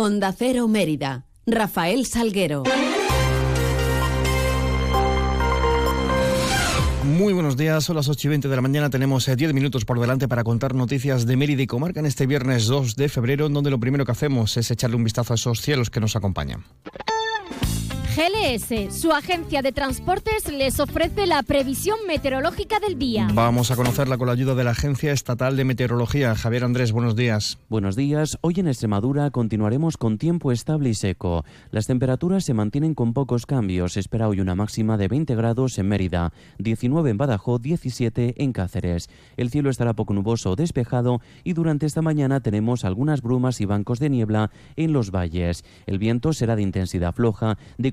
Onda Cero Mérida. Rafael Salguero. Muy buenos días, son las 8 y 20 de la mañana. Tenemos 10 eh, minutos por delante para contar noticias de Mérida y Comarca en este viernes 2 de febrero, donde lo primero que hacemos es echarle un vistazo a esos cielos que nos acompañan. GLS, su agencia de transportes, les ofrece la previsión meteorológica del día. Vamos a conocerla con la ayuda de la Agencia Estatal de Meteorología. Javier Andrés, buenos días. Buenos días. Hoy en Extremadura continuaremos con tiempo estable y seco. Las temperaturas se mantienen con pocos cambios. Se espera hoy una máxima de 20 grados en Mérida, 19 en Badajoz, 17 en Cáceres. El cielo estará poco nuboso o despejado y durante esta mañana tenemos algunas brumas y bancos de niebla en los valles. El viento será de intensidad floja, de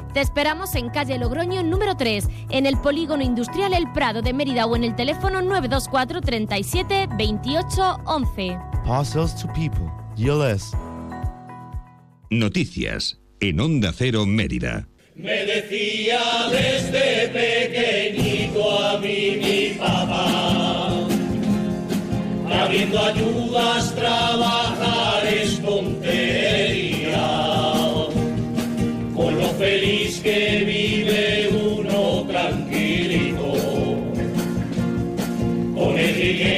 Te esperamos en calle Logroño número 3, en el Polígono Industrial El Prado de Mérida o en el teléfono 924 37 28 11. Parcels to people. GLS. Noticias en Onda Cero Mérida. Me decía desde con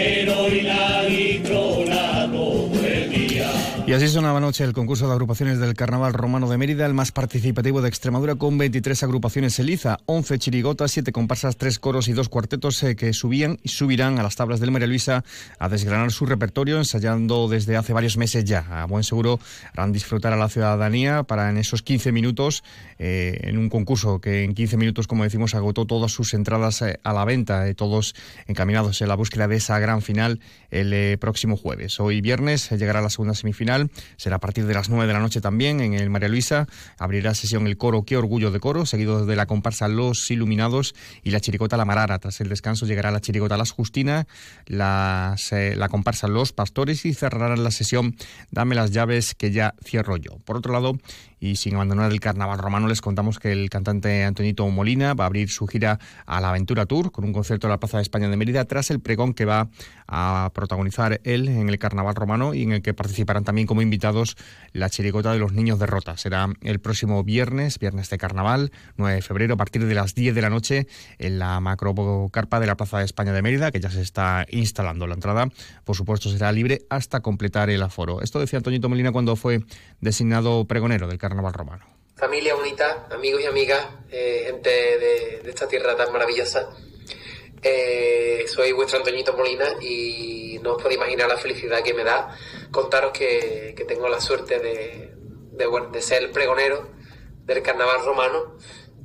Y así sonaba anoche el concurso de agrupaciones del Carnaval Romano de Mérida, el más participativo de Extremadura, con 23 agrupaciones en liza, 11 chirigotas, 7 comparsas, 3 coros y 2 cuartetos eh, que subían y subirán a las tablas del María Luisa a desgranar su repertorio, ensayando desde hace varios meses ya. A buen seguro harán disfrutar a la ciudadanía para en esos 15 minutos, eh, en un concurso que en 15 minutos, como decimos, agotó todas sus entradas eh, a la venta, todos encaminados en la búsqueda de esa gran final el próximo jueves. Hoy viernes llegará la segunda semifinal, será a partir de las 9 de la noche también en el María Luisa. Abrirá sesión el coro Qué Orgullo de Coro, seguido de la comparsa Los Iluminados y la chiricota La Marara. Tras el descanso llegará la chiricota Las Justina, las, eh, la comparsa Los Pastores y cerrarán la sesión Dame las llaves que ya cierro yo. Por otro lado, y sin abandonar el carnaval romano, les contamos que el cantante Antonito Molina va a abrir su gira a la Aventura Tour con un concierto en la Plaza de España de Mérida tras el pregón que va a protagonizar él en el carnaval romano y en el que participarán también como invitados la chirigota de los niños de Rota. Será el próximo viernes, viernes de carnaval, 9 de febrero, a partir de las 10 de la noche en la macrocarpa de la Plaza de España de Mérida, que ya se está instalando. La entrada, por supuesto, será libre hasta completar el aforo. Esto decía Antonito Molina cuando fue designado pregonero del carnaval romano. Familia unita, amigos y amigas, eh, gente de, de esta tierra tan maravillosa. Eh, soy vuestro Antoñito Molina y no os podéis imaginar la felicidad que me da contaros que, que tengo la suerte de, de, bueno, de ser el pregonero del carnaval romano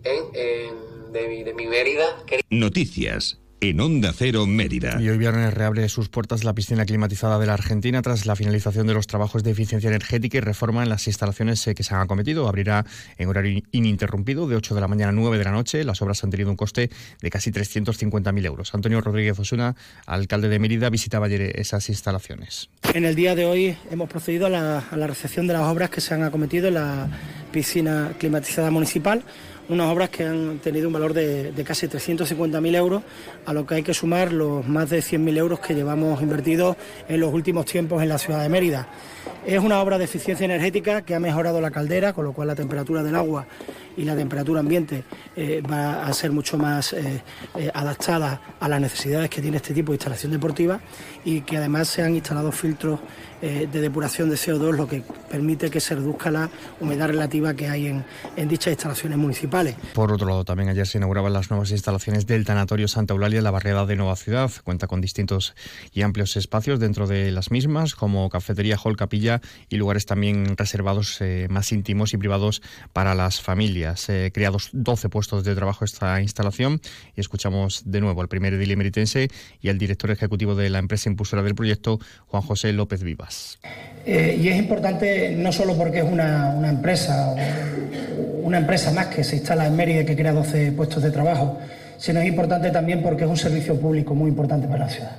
en, en- de, mi, de mi Mérida. Noticias en Onda Cero Mérida. Y hoy viernes reabre sus puertas la piscina climatizada de la Argentina tras la finalización de los trabajos de eficiencia energética y reforma en las instalaciones eh, que se han acometido. Abrirá en horario ininterrumpido de 8 de la mañana a 9 de la noche. Las obras han tenido un coste de casi 350.000 euros. Antonio Rodríguez Osuna, alcalde de Mérida, visitaba ayer esas instalaciones. En el día de hoy hemos procedido a la, a la recepción de las obras que se han acometido en la piscina climatizada municipal, unas obras que han tenido un valor de, casi 350.000 euros, a lo que hay que sumar los más de 100.000 euros que llevamos invertidos en los últimos tiempos en la ciudad de Mérida. Es una obra de eficiencia energética que ha mejorado la caldera, con lo cual la temperatura del agua y la temperatura ambiente eh, va a ser mucho más eh, eh, adaptada a las necesidades que tiene este tipo de instalación deportiva y que además se han instalado filtros de depuración de CO2, lo que permite que se reduzca la humedad relativa que hay en dichas instalaciones municipales. Por otro lado, también ayer se inauguraban las nuevas instalaciones del Tanatorio Santa Eulalia en la barriada de Nueva Ciudad. Cuenta con distintos y amplios espacios dentro de las mismas, como cafetería, hall, capilla y lugares también reservados eh, más íntimos y privados para las familias. Eh, creados 12 puestos de trabajo esta instalación y escuchamos de nuevo al primer edil emeritense y al director ejecutivo de la empresa impulsora del proyecto, Juan José López Vivas. Eh, y es importante no solo porque es una, una empresa o una empresa más que se instala en Mérida que crea 12 puestos de trabajo, sino es importante también porque es un servicio público muy importante para la ciudad.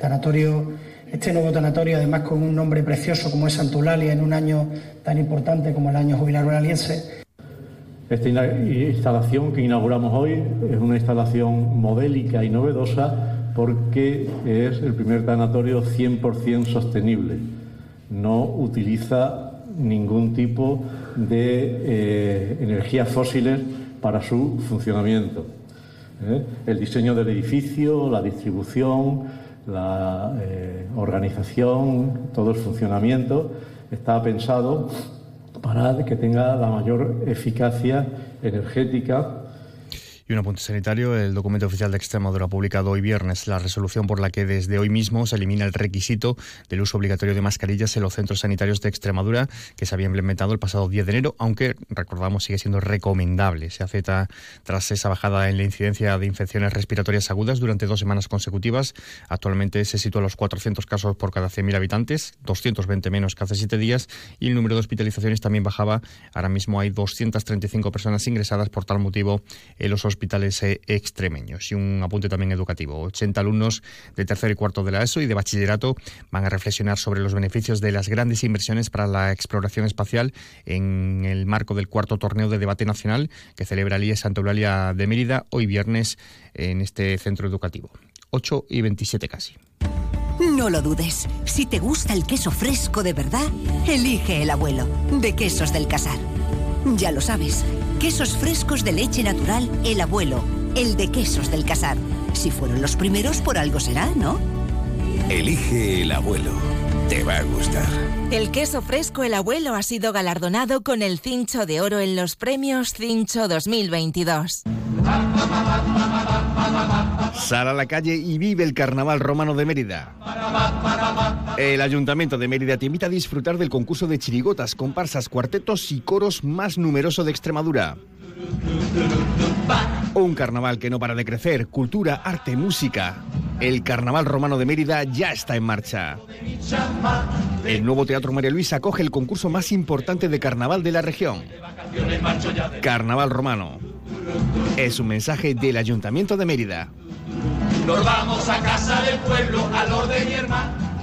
Tanatorio, este nuevo tanatorio, además con un nombre precioso como es Santulalia en un año tan importante como el año jubilar aliense. Esta instalación que inauguramos hoy es una instalación modélica y novedosa porque es el primer tanatorio 100% sostenible. No utiliza ningún tipo de eh, energías fósiles para su funcionamiento. ¿eh? El diseño del edificio, la distribución, la eh, organización, todo el funcionamiento está pensado para que tenga la mayor eficacia energética y un apunte sanitario, el documento oficial de Extremadura publicado hoy viernes, la resolución por la que desde hoy mismo se elimina el requisito del uso obligatorio de mascarillas en los centros sanitarios de Extremadura, que se había implementado el pasado 10 de enero, aunque recordamos sigue siendo recomendable. Se acepta tras esa bajada en la incidencia de infecciones respiratorias agudas durante dos semanas consecutivas. Actualmente se sitúa a los 400 casos por cada 100.000 habitantes, 220 menos que hace siete días, y el número de hospitalizaciones también bajaba. Ahora mismo hay 235 personas ingresadas por tal motivo en los hospitales eh, extremeños. Y un apunte también educativo. 80 alumnos de tercer y cuarto de la ESO y de bachillerato van a reflexionar sobre los beneficios de las grandes inversiones para la exploración espacial en el marco del cuarto torneo de debate nacional que celebra el IES Santa Eulalia de Mérida hoy viernes en este centro educativo. 8 y 27 casi. No lo dudes. Si te gusta el queso fresco de verdad, elige el abuelo, de Quesos del Casar. Ya lo sabes, quesos frescos de leche natural, el abuelo, el de quesos del casar. Si fueron los primeros, por algo será, ¿no? Elige el abuelo. Te va a gustar. El queso fresco El Abuelo ha sido galardonado con el Cincho de Oro en los premios Cincho 2022. Sal a la calle y vive el Carnaval Romano de Mérida. El Ayuntamiento de Mérida te invita a disfrutar del concurso de chirigotas, comparsas, cuartetos y coros más numeroso de Extremadura. Un carnaval que no para de crecer, cultura, arte, música. El Carnaval Romano de Mérida ya está en marcha. El nuevo Teatro María Luisa acoge el concurso más importante de carnaval de la región. Carnaval Romano. Es un mensaje del Ayuntamiento de Mérida. Nos vamos a casa del pueblo, al orden mi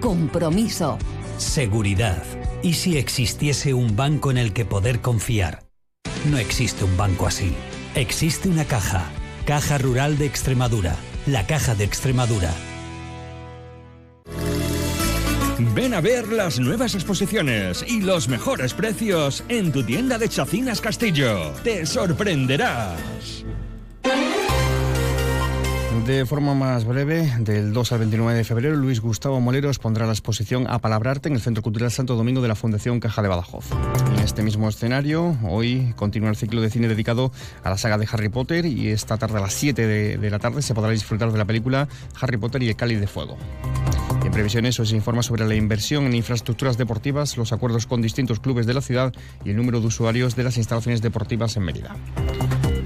Compromiso. Seguridad. ¿Y si existiese un banco en el que poder confiar? No existe un banco así. Existe una caja. Caja Rural de Extremadura. La Caja de Extremadura. Ven a ver las nuevas exposiciones y los mejores precios en tu tienda de Chacinas Castillo. Te sorprenderás. De forma más breve, del 2 al 29 de febrero, Luis Gustavo Moleros pondrá la exposición A Palabrarte en el Centro Cultural Santo Domingo de la Fundación Caja de Badajoz. En este mismo escenario, hoy continúa el ciclo de cine dedicado a la saga de Harry Potter y esta tarde a las 7 de, de la tarde se podrá disfrutar de la película Harry Potter y el Cáliz de Fuego. En previsiones hoy se informa sobre la inversión en infraestructuras deportivas, los acuerdos con distintos clubes de la ciudad y el número de usuarios de las instalaciones deportivas en Mérida.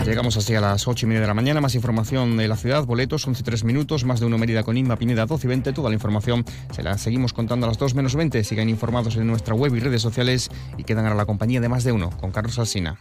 Llegamos así a las 8 y media de la mañana. Más información de la ciudad, boletos, 11 3 minutos, más de uno Mérida con Inma Pineda 12 y 20. Toda la información se la seguimos contando a las 2 menos 20. Sigan informados en nuestra web y redes sociales y quedan a la compañía de más de uno con Carlos Alsina.